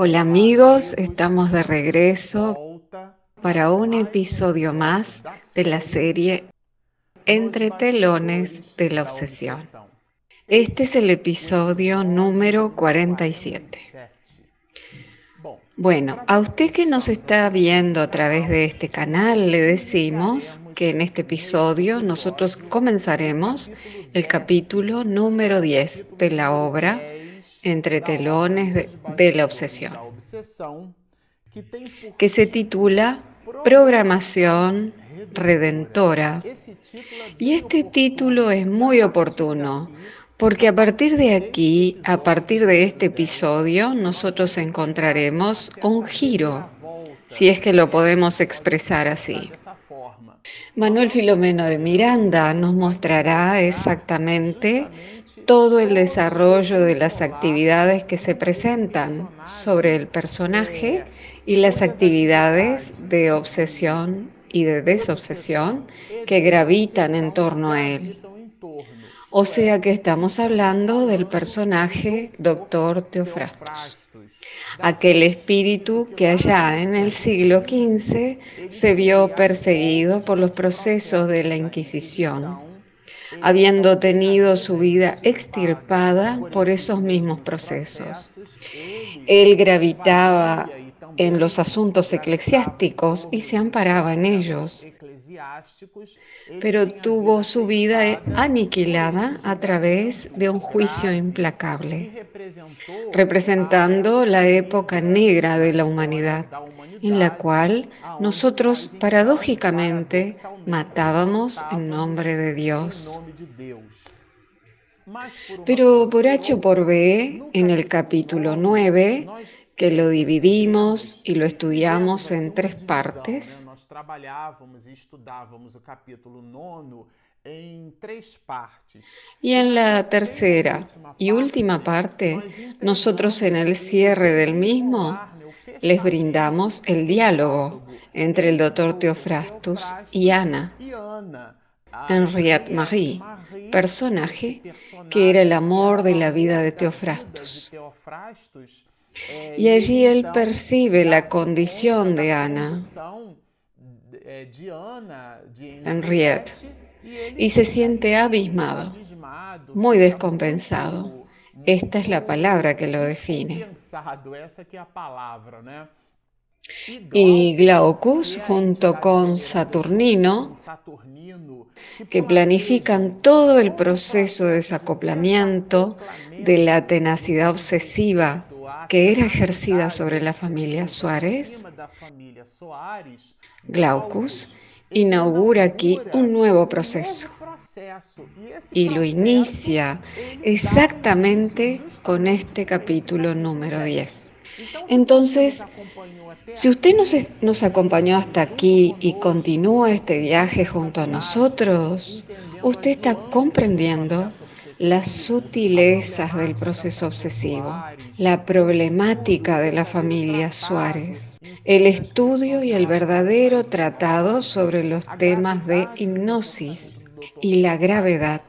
Hola amigos, estamos de regreso para un episodio más de la serie Entre telones de la obsesión. Este es el episodio número 47. Bueno, a usted que nos está viendo a través de este canal, le decimos que en este episodio nosotros comenzaremos el capítulo número 10 de la obra Entre telones de, la obsesión, que se titula Programación Redentora. Y este título es muy oportuno porque a partir de aquí, a partir de este episodio, nosotros encontraremos un giro, si es que lo podemos expresar así. Manuel Filomeno de Miranda nos mostrará exactamente todo el desarrollo de las actividades que se presentan sobre el personaje y las actividades de obsesión y de desobsesión que gravitan en torno a él. O sea que estamos hablando del personaje Doctor Teofrastus, aquel espíritu que allá en el siglo XV se vio perseguido por los procesos de la Inquisición, habiendo tenido su vida extirpada por esos mismos procesos. Él gravitaba en los asuntos eclesiásticos y se amparaba en ellos pero tuvo su vida aniquilada a través de un juicio implacable, representando la época negra de la humanidad, en la cual nosotros paradójicamente matábamos en nombre de Dios. Pero por H o por B, en el capítulo 9, que lo dividimos y lo estudiamos en tres partes, trabalhávamos e estudávamos o capítulo nono en tres partes. Y en la tercera y última parte, nosotros en el cierre del mismo les brindamos el diálogo entre el doctor Teofrastus y Ana. Henriette Marie, personaje que era el amor de la vida de Teofrastus. Y allí él percibe la condición de Ana Henriette y se siente abismado, muy descompensado. Esta es la palabra que lo define. Y Glaucus, junto con Saturnino, que planifican todo el proceso de desacoplamiento de la tenacidad obsesiva que era ejercida sobre la familia Suárez, Glaucus inaugura aquí un nuevo proceso y lo inicia exactamente con este capítulo número 10. Entonces, si usted nos, nos acompañó hasta aquí y continúa este viaje junto a nosotros, usted está comprendiendo las sutilezas del proceso obsesivo, la problemática de la familia Suárez, el estudio y el verdadero tratado sobre los temas de hipnosis y la gravedad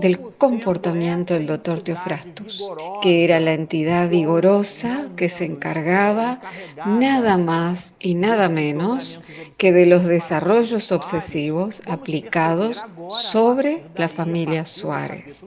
del comportamiento del doctor Teofrastus, que era la entidad vigorosa que se encargaba nada más y nada menos que de los desarrollos obsesivos aplicados sobre la familia Suárez.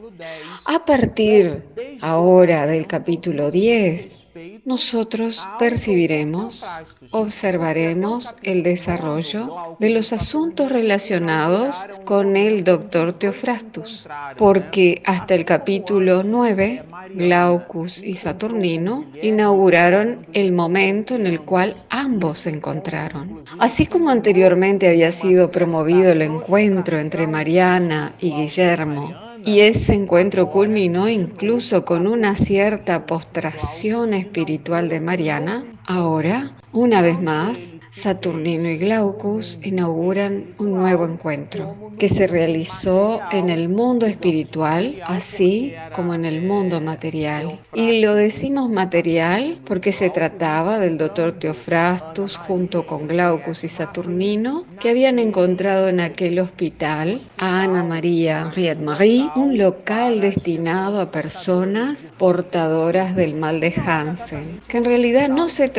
A partir ahora del capítulo 10, nosotros percibiremos, observaremos el desarrollo de los asuntos relacionados con el doctor Teofrastus, porque hasta el capítulo 9, Glaucus y Saturnino inauguraron el momento en el cual ambos se encontraron. Así como anteriormente había sido promovido el encuentro entre Mariana y Guillermo, y ese encuentro culminó incluso con una cierta postración espiritual de Mariana. Ahora, una vez más, Saturnino y Glaucus inauguran un nuevo encuentro que se realizó en el mundo espiritual, así como en el mundo material. Y lo decimos material porque se trataba del doctor Teofrastus junto con Glaucus y Saturnino, que habían encontrado en aquel hospital a Ana María Henriette Marie, un local destinado a personas portadoras del mal de Hansen, que en realidad no se trataba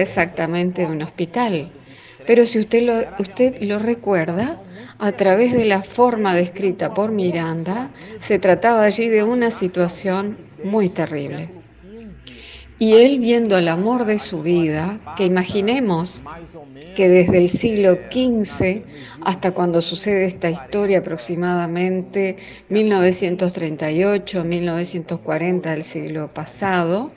exactamente de un hospital. Pero si usted lo, usted lo recuerda, a través de la forma descrita por Miranda, se trataba allí de una situación muy terrible. Y él viendo el amor de su vida, que imaginemos que desde el siglo XV hasta cuando sucede esta historia, aproximadamente 1938-1940 del siglo pasado,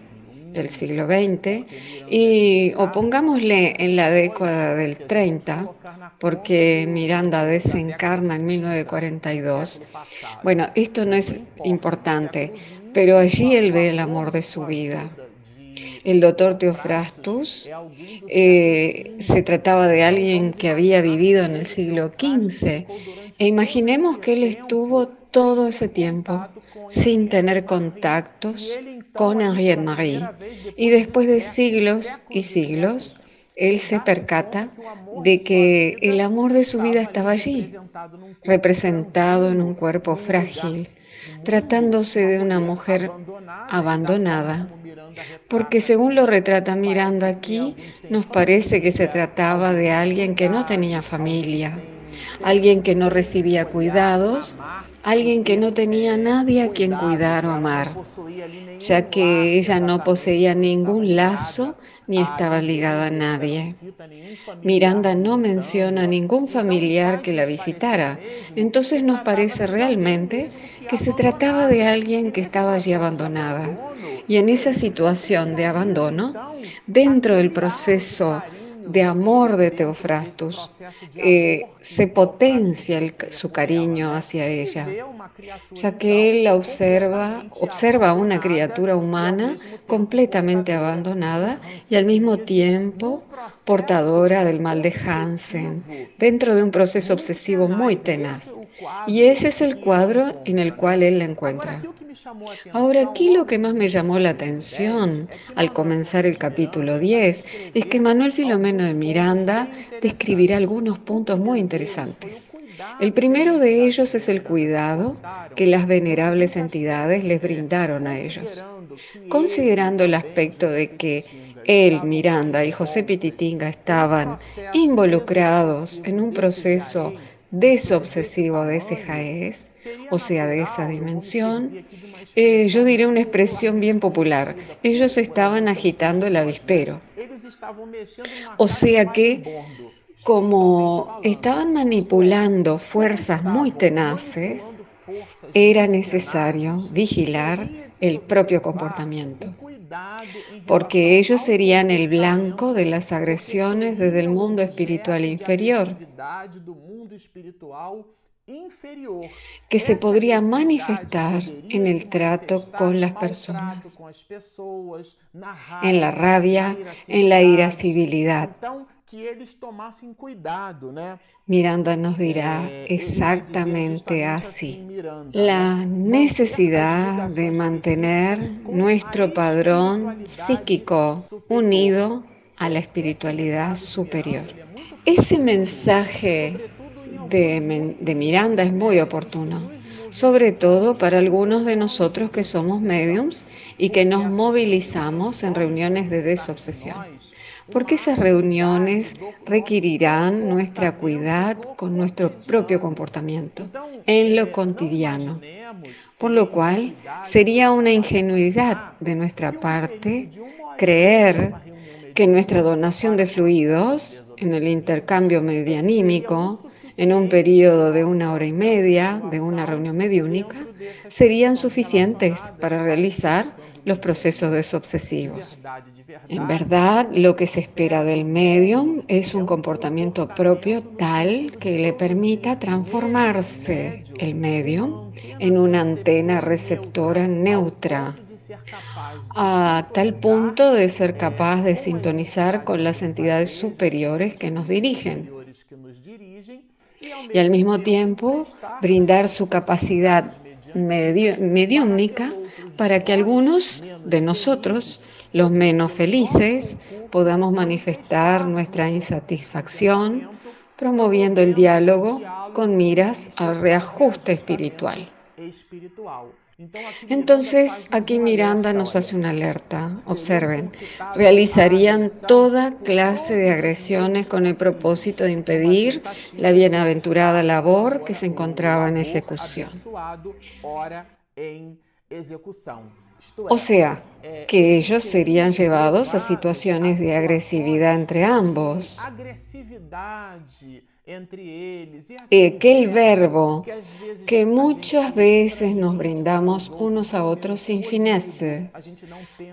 del siglo XX, y o pongámosle en la década del 30, porque Miranda desencarna en 1942. Bueno, esto no es importante, pero allí él ve el amor de su vida. El doctor Teofrastus eh, se trataba de alguien que había vivido en el siglo XV. E imaginemos que él estuvo todo ese tiempo sin tener contactos con Henriette Marie. Y después de siglos y siglos, él se percata de que el amor de su vida estaba allí, representado en un cuerpo frágil, tratándose de una mujer abandonada, porque según lo retrata Miranda aquí, nos parece que se trataba de alguien que no tenía familia, alguien que no recibía cuidados, alguien que no tenía nadie a quien cuidar o amar, ya que ella no poseía ningún lazo ni estaba ligada a nadie. Miranda no menciona ningún familiar que la visitara, entonces nos parece realmente que se trataba de alguien que estaba allí abandonada. Y en esa situación de abandono, dentro del proceso de amor de Teofrastus, eh, se potencia su cariño hacia ella, ya que él la observa, observa a una criatura humana completamente abandonada y al mismo tiempo portadora del mal de Hansen, dentro de un proceso obsesivo muy tenaz. Y ese es el cuadro en el cual él la encuentra. Ahora aquí lo que más me llamó la atención al comenzar el capítulo 10 es que Manuel Filomeno de Miranda describirá algunos puntos muy interesantes. El primero de ellos es el cuidado que las venerables entidades les brindaron a ellos, considerando el aspecto de que él, Miranda y José Pititinga estaban involucrados en un proceso desobsesivo de ese jaez, o sea, de esa dimensión, eh, yo diré una expresión bien popular. Ellos estaban agitando el avispero. O sea que, como estaban manipulando fuerzas muy tenaces, era necesario vigilar el propio comportamiento, porque ellos serían el blanco de las agresiones desde el mundo espiritual inferior que se podría manifestar en el trato con las personas, en la rabia, en la irascibilidad. Miranda nos dirá exactamente así. La necesidad de mantener nuestro padrón psíquico unido a la espiritualidad superior. Ese mensaje de, Miranda es muy oportuno, sobre todo para algunos de nosotros que somos mediums y que nos movilizamos en reuniones de desobsesión, porque esas reuniones requerirán nuestra cuidad con nuestro propio comportamiento en lo cotidiano, por lo cual sería una ingenuidad de nuestra parte creer que nuestra donación de fluidos en el intercambio medianímico en un periodo de una hora y media de una reunión mediúnica serían suficientes para realizar los procesos desobsesivos. En verdad, lo que se espera del medium es un comportamiento propio tal que le permita transformarse el medium en una antena receptora neutra a tal punto de ser capaz de sintonizar con las entidades superiores que nos dirigen y al mismo tiempo brindar su capacidad mediúnica para que algunos de nosotros, los menos felices, podamos manifestar nuestra insatisfacción, promoviendo el diálogo con miras al reajuste espiritual. Entonces, aquí Miranda nos hace una alerta. Observen, realizarían toda clase de agresiones con el propósito de impedir la bienaventurada labor que se encontraba en ejecución. O sea, que ellos serían llevados a situaciones de agresividad entre ambos. Aquel verbo que muchas veces nos brindamos unos a otros sin finesse.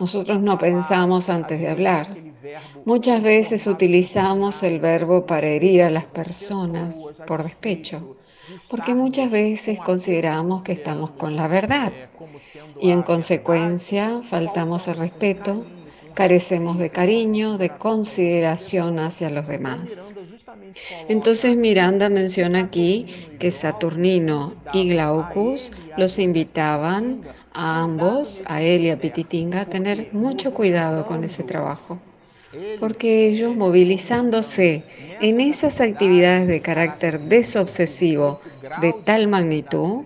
Nosotros no pensamos antes de hablar. Muchas veces utilizamos el verbo para herir a las personas por despecho, porque muchas veces consideramos que estamos con la verdad y en consecuencia faltamos el respeto carecemos de cariño, de consideración hacia los demás. Entonces Miranda menciona aquí que Saturnino y Glaucus los invitaban a ambos, a él y a Pititinga, a tener mucho cuidado con ese trabajo, porque ellos movilizándose en esas actividades de carácter desobsesivo de tal magnitud,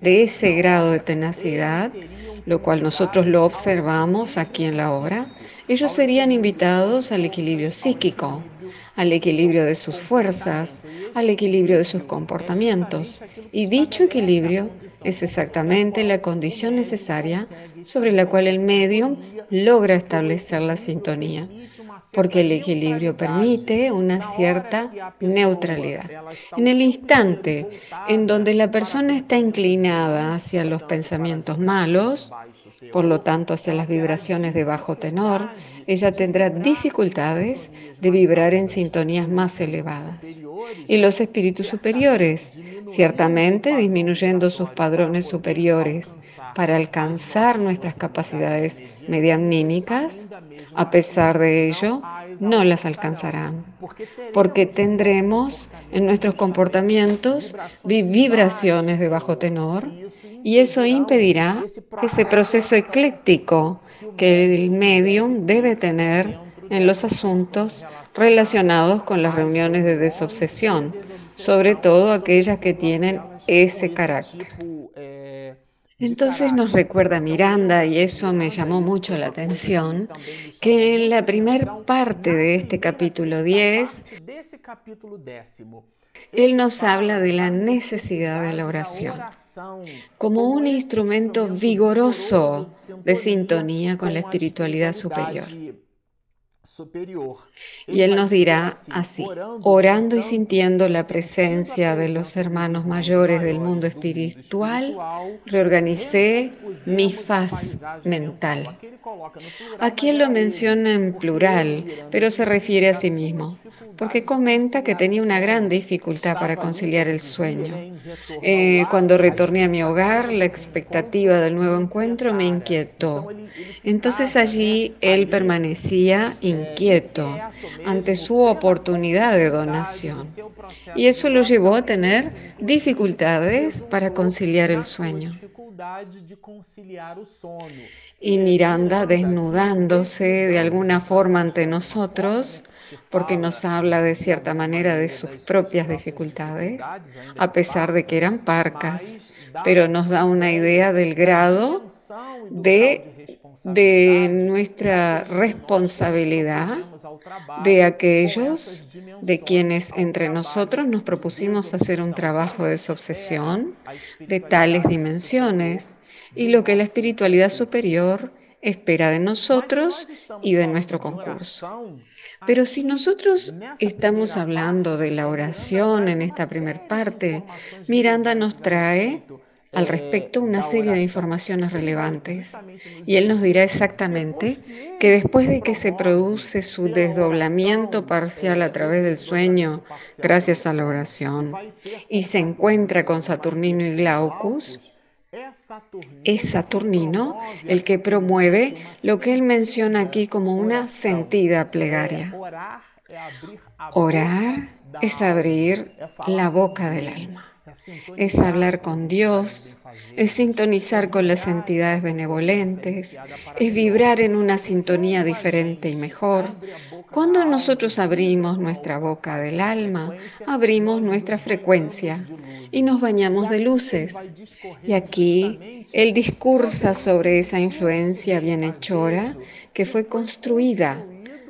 de ese grado de tenacidad, lo cual nosotros lo observamos aquí en la obra, ellos serían invitados al equilibrio psíquico, al equilibrio de sus fuerzas, al equilibrio de sus comportamientos. Y dicho equilibrio es exactamente la condición necesaria sobre la cual el medium logra establecer la sintonía porque el equilibrio permite una cierta neutralidad. En el instante en donde la persona está inclinada hacia los pensamientos malos, por lo tanto hacia las vibraciones de bajo tenor, ella tendrá dificultades de vibrar en sintonías más elevadas. Y los espíritus superiores, ciertamente disminuyendo sus padrones superiores para alcanzar nuestras capacidades medianímicas, a pesar de ello, no las alcanzarán, porque tendremos en nuestros comportamientos vibraciones de bajo tenor y eso impedirá ese proceso ecléctico que el medium debe tener en los asuntos relacionados con las reuniones de desobsesión, sobre todo aquellas que tienen ese carácter. Entonces nos recuerda Miranda, y eso me llamó mucho la atención, que en la primera parte de este capítulo 10, él nos habla de la necesidad de la oración como un instrumento vigoroso de sintonía con la espiritualidad superior. Y Él nos dirá así, orando y sintiendo la presencia de los hermanos mayores del mundo espiritual, reorganicé mi faz mental. Aquí Él lo menciona en plural, pero se refiere a sí mismo, porque comenta que tenía una gran dificultad para conciliar el sueño. Eh, cuando retorné a mi hogar, la expectativa del nuevo encuentro me inquietó. Entonces allí Él permanecía inquieto ante su oportunidad de donación. Y eso lo llevó a tener dificultades para conciliar el sueño. Y Miranda desnudándose de alguna forma ante nosotros, porque nos habla de cierta manera de sus propias dificultades, a pesar de que eran parcas, pero nos da una idea del grado de, de nuestra responsabilidad de aquellos de quienes entre nosotros nos propusimos hacer un trabajo de desobsesión de tales dimensiones y lo que la espiritualidad superior espera de nosotros y de nuestro concurso. Pero si nosotros estamos hablando de la oración en esta primera parte, Miranda nos trae al respecto una serie de informaciones relevantes. Y él nos dirá exactamente que después de que se produce su desdoblamiento parcial a través del sueño, gracias a la oración, y se encuentra con Saturnino y Glaucus, Es Saturnino el que promueve lo que él menciona aquí como una sentida plegaria. Orar es abrir la boca del alma es hablar con Dios, es sintonizar con las entidades benevolentes, es vibrar en una sintonía diferente y mejor. Cuando nosotros abrimos nuestra boca del alma, abrimos nuestra frecuencia y nos bañamos de luces. Y aquí él discursa sobre esa influencia bienhechora que fue construida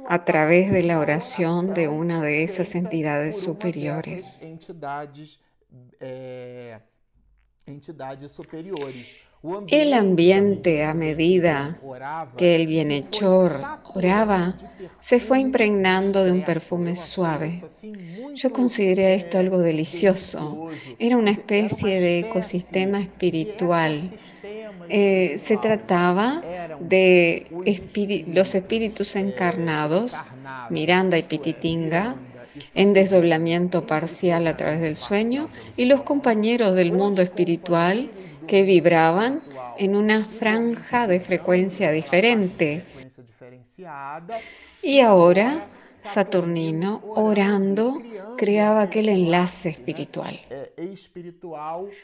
a través de la oración de una de esas entidades superiores. El ambiente, a medida que el bienhechor oraba, se fue impregnando de un perfume suave. Yo consideré esto algo delicioso. Era una especie de ecosistema espiritual. Eh, se trataba de los espíritus encarnados, Miranda y Pititinga, en desdoblamiento parcial a través del sueño y los compañeros del mundo espiritual que vibraban en una franja de frecuencia diferente. Y ahora Saturnino, orando, creaba aquel enlace espiritual,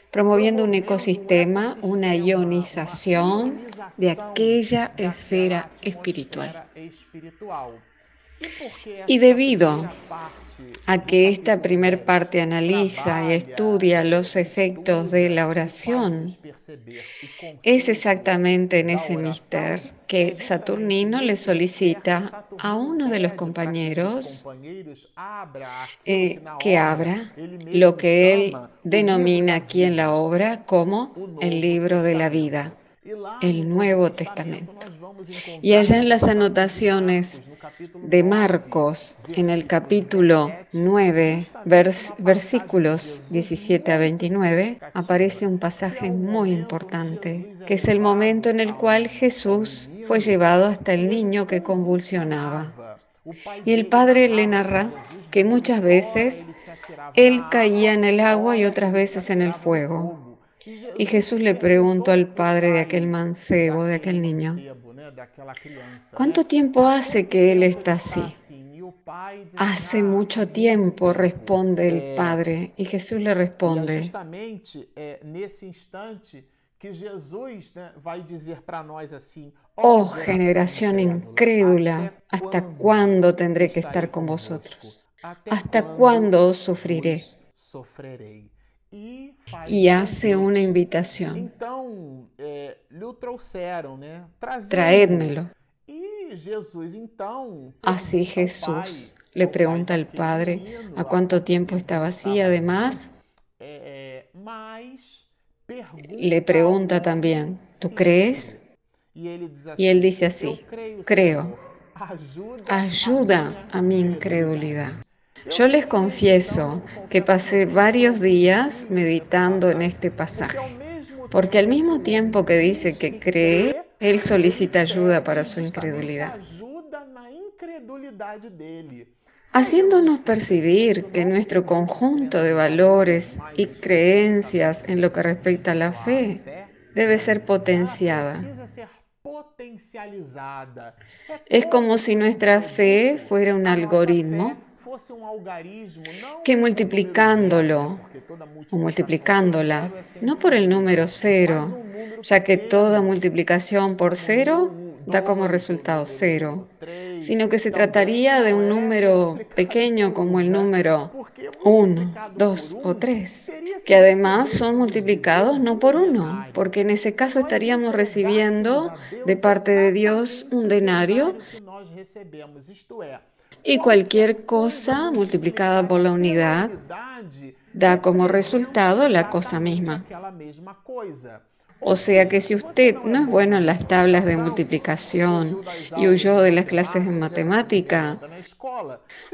promoviendo un ecosistema, una ionización de aquella esfera espiritual. Y debido a que esta primer parte analiza y estudia los efectos de la oración, es exactamente en ese mister que Saturnino le solicita a uno de los compañeros eh, que abra lo que él denomina aquí en la obra como el libro de la vida, el Nuevo Testamento. Y allá en las anotaciones de Marcos, en el capítulo 9, versículos 17 a 29, aparece un pasaje muy importante, que es el momento en el cual Jesús fue llevado hasta el niño que convulsionaba. Y el padre le narra que muchas veces él caía en el agua y otras veces en el fuego. Y Jesús le preguntó al padre de aquel mancebo, de aquel niño, ¿Cuánto tiempo hace que él está así? Hace mucho tiempo, responde el Padre. Y Jesús le responde. Oh generación incrédula, ¿hasta cuándo tendré que estar con vosotros? ¿Hasta cuándo os sufriré? Y hace una invitación. Traédmelo. Así Jesús le pregunta al Padre a cuánto tiempo estaba así. Además, le pregunta también, ¿tú crees? Y él dice así, creo. Ayuda a mi incredulidad. Yo les confieso que pasé varios días meditando en este pasaje, porque al mismo tiempo que dice que cree, él solicita ayuda para su incredulidad, haciéndonos percibir que nuestro conjunto de valores y creencias en lo que respecta a la fe debe ser potenciada. Es como si nuestra fe fuera un algoritmo que multiplicándolo o multiplicándola, no por el número cero, ya que toda multiplicación por cero da como resultado cero, sino que se trataría de un número pequeño como el número 1, 2 o 3, que además son multiplicados no por uno, porque en ese caso estaríamos recibiendo de parte de Dios un denario y cualquier cosa multiplicada por la unidad da como resultado la cosa misma. O sea que si usted no es bueno en las tablas de multiplicación y huyó de las clases de matemática,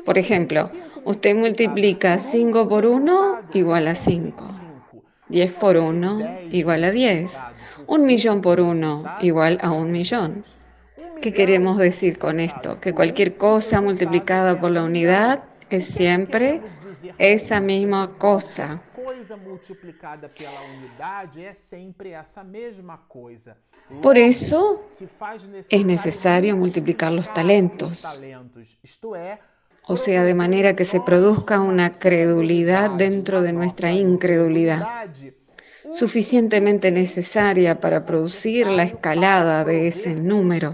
por ejemplo, usted multiplica 5 por 1 igual a 5, 10 por 1 igual a 10, un millón por 1 igual a un millón. ¿Qué queremos decir con esto? Que cualquier cosa multiplicada por la unidad es siempre esa misma cosa. Por eso es necesario multiplicar los talentos, o sea, de manera que se produzca una credulidad dentro de nuestra incredulidad, suficientemente necesaria para producir la escalada de ese número.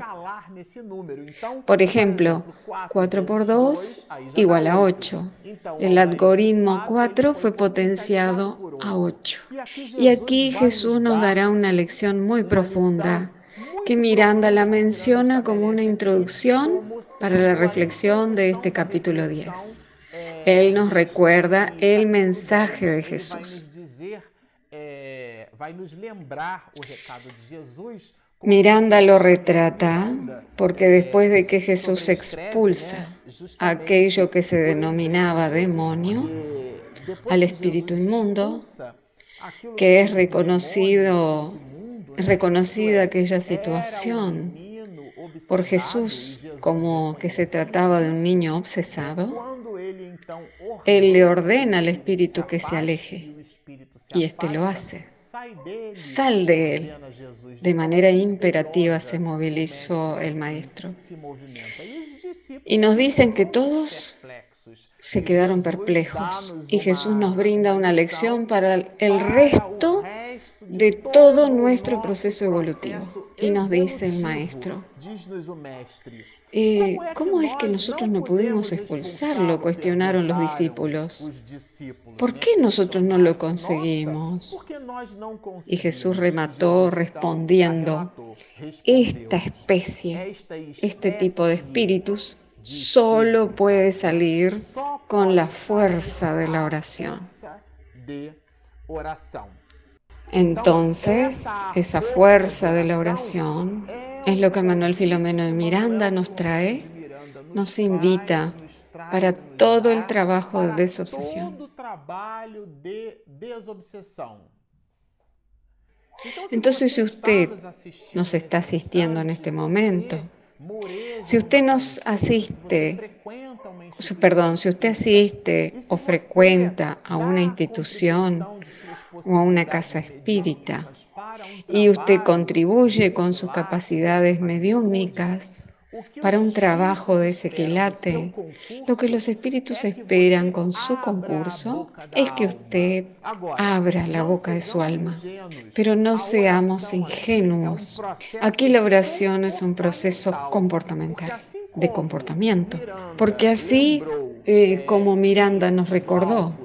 Por ejemplo, 4 por 2 igual a 8. El algoritmo 4 fue potenciado a 8. Y aquí Jesús nos dará una lección muy profunda que Miranda la menciona como una introducción para la reflexión de este capítulo 10. Él nos recuerda el mensaje de Jesús. Miranda lo retrata porque después de que Jesús expulsa aquello que se denominaba demonio, al espíritu inmundo, que es reconocido, reconocida aquella situación por Jesús como que se trataba de un niño obsesado, Él le ordena al espíritu que se aleje y éste lo hace. Sal de él. De manera imperativa se movilizó el maestro. Y nos dicen que todos se quedaron perplejos y Jesús nos brinda una lección para el resto de todo nuestro proceso evolutivo. Y nos dice el maestro, eh, ¿Cómo es que nosotros no pudimos expulsarlo? Cuestionaron los discípulos. ¿Por qué nosotros no lo conseguimos? Y Jesús remató respondiendo, esta especie, este tipo de espíritus, solo puede salir con la fuerza de la oración. Entonces, esa fuerza de la oración es lo que Manuel Filomeno de Miranda nos trae, nos invita para todo el trabajo de desobsesión. Entonces, si usted nos está asistiendo en este momento, si usted nos asiste, perdón, si usted asiste o frecuenta a una institución o a una casa espírita, y usted contribuye con sus capacidades mediúmicas para un trabajo de ese quilate, lo que los espíritus esperan con su concurso es que usted abra la boca de su alma. Pero no seamos ingenuos. Aquí la oración es un proceso comportamental, de comportamiento, porque así eh, como Miranda nos recordó,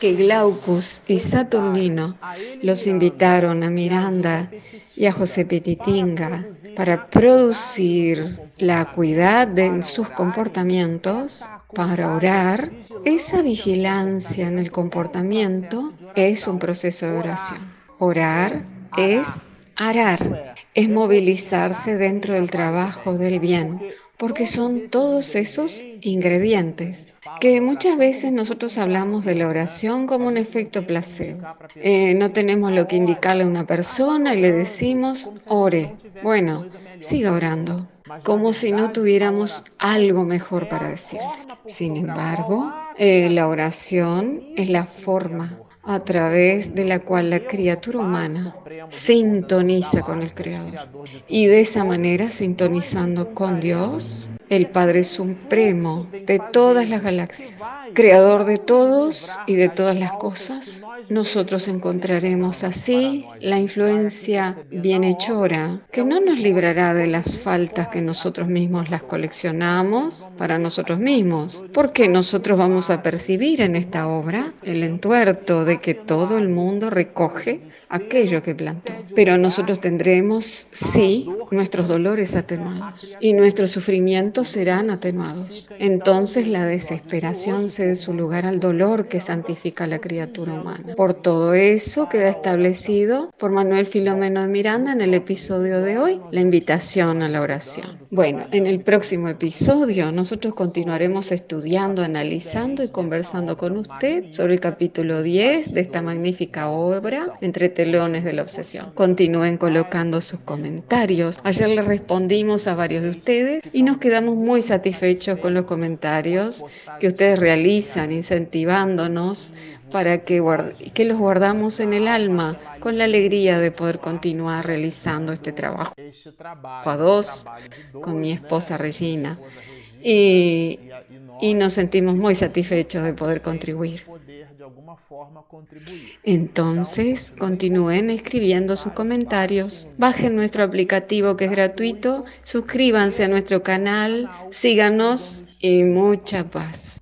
que Glaucus y Saturnino los invitaron a Miranda y a José Petitinga para producir la acuidad de sus comportamientos, para orar, esa vigilancia en el comportamiento es un proceso de oración. Orar es arar, es movilizarse dentro del trabajo del bien, porque son todos esos ingredientes que muchas veces nosotros hablamos de la oración como un efecto placebo. Eh, no tenemos lo que indicarle a una persona y le decimos, ore. Bueno, siga orando, como si no tuviéramos algo mejor para decir. Sin embargo, eh, la oración es la forma a través de la cual la criatura humana sintoniza con el Creador. Y de esa manera, sintonizando con Dios, el Padre Supremo de todas las galaxias, creador de todos y de todas las cosas, nosotros encontraremos así la influencia bienhechora que no nos librará de las faltas que nosotros mismos las coleccionamos para nosotros mismos, porque nosotros vamos a percibir en esta obra el entuerto de que todo el mundo recoge aquello que plantó. Pero nosotros tendremos, sí, nuestros dolores atenuados y nuestros sufrimientos serán atenuados. Entonces la desesperación cede su lugar al dolor que santifica a la criatura humana. Por todo eso queda establecido por Manuel Filomeno de Miranda en el episodio de hoy, la invitación a la oración. Bueno, en el próximo episodio nosotros continuaremos estudiando, analizando y conversando con usted sobre el capítulo 10 autores de esta magnífica obra, Entre telones de la obsesión. Continúen colocando sus comentarios. Ayer les respondimos a varios de ustedes y nos quedamos muy satisfechos con los comentarios que ustedes realizan, incentivándonos para que, que los guardamos en el alma con la alegría de poder continuar realizando este trabajo. A dos, con mi esposa Regina. Y, y nos sentimos muy satisfechos de poder contribuir. Entonces, continúen escribiendo sus comentarios. Bajen nuestro aplicativo que es gratuito, suscríbanse a nuestro canal, síganos y mucha paz.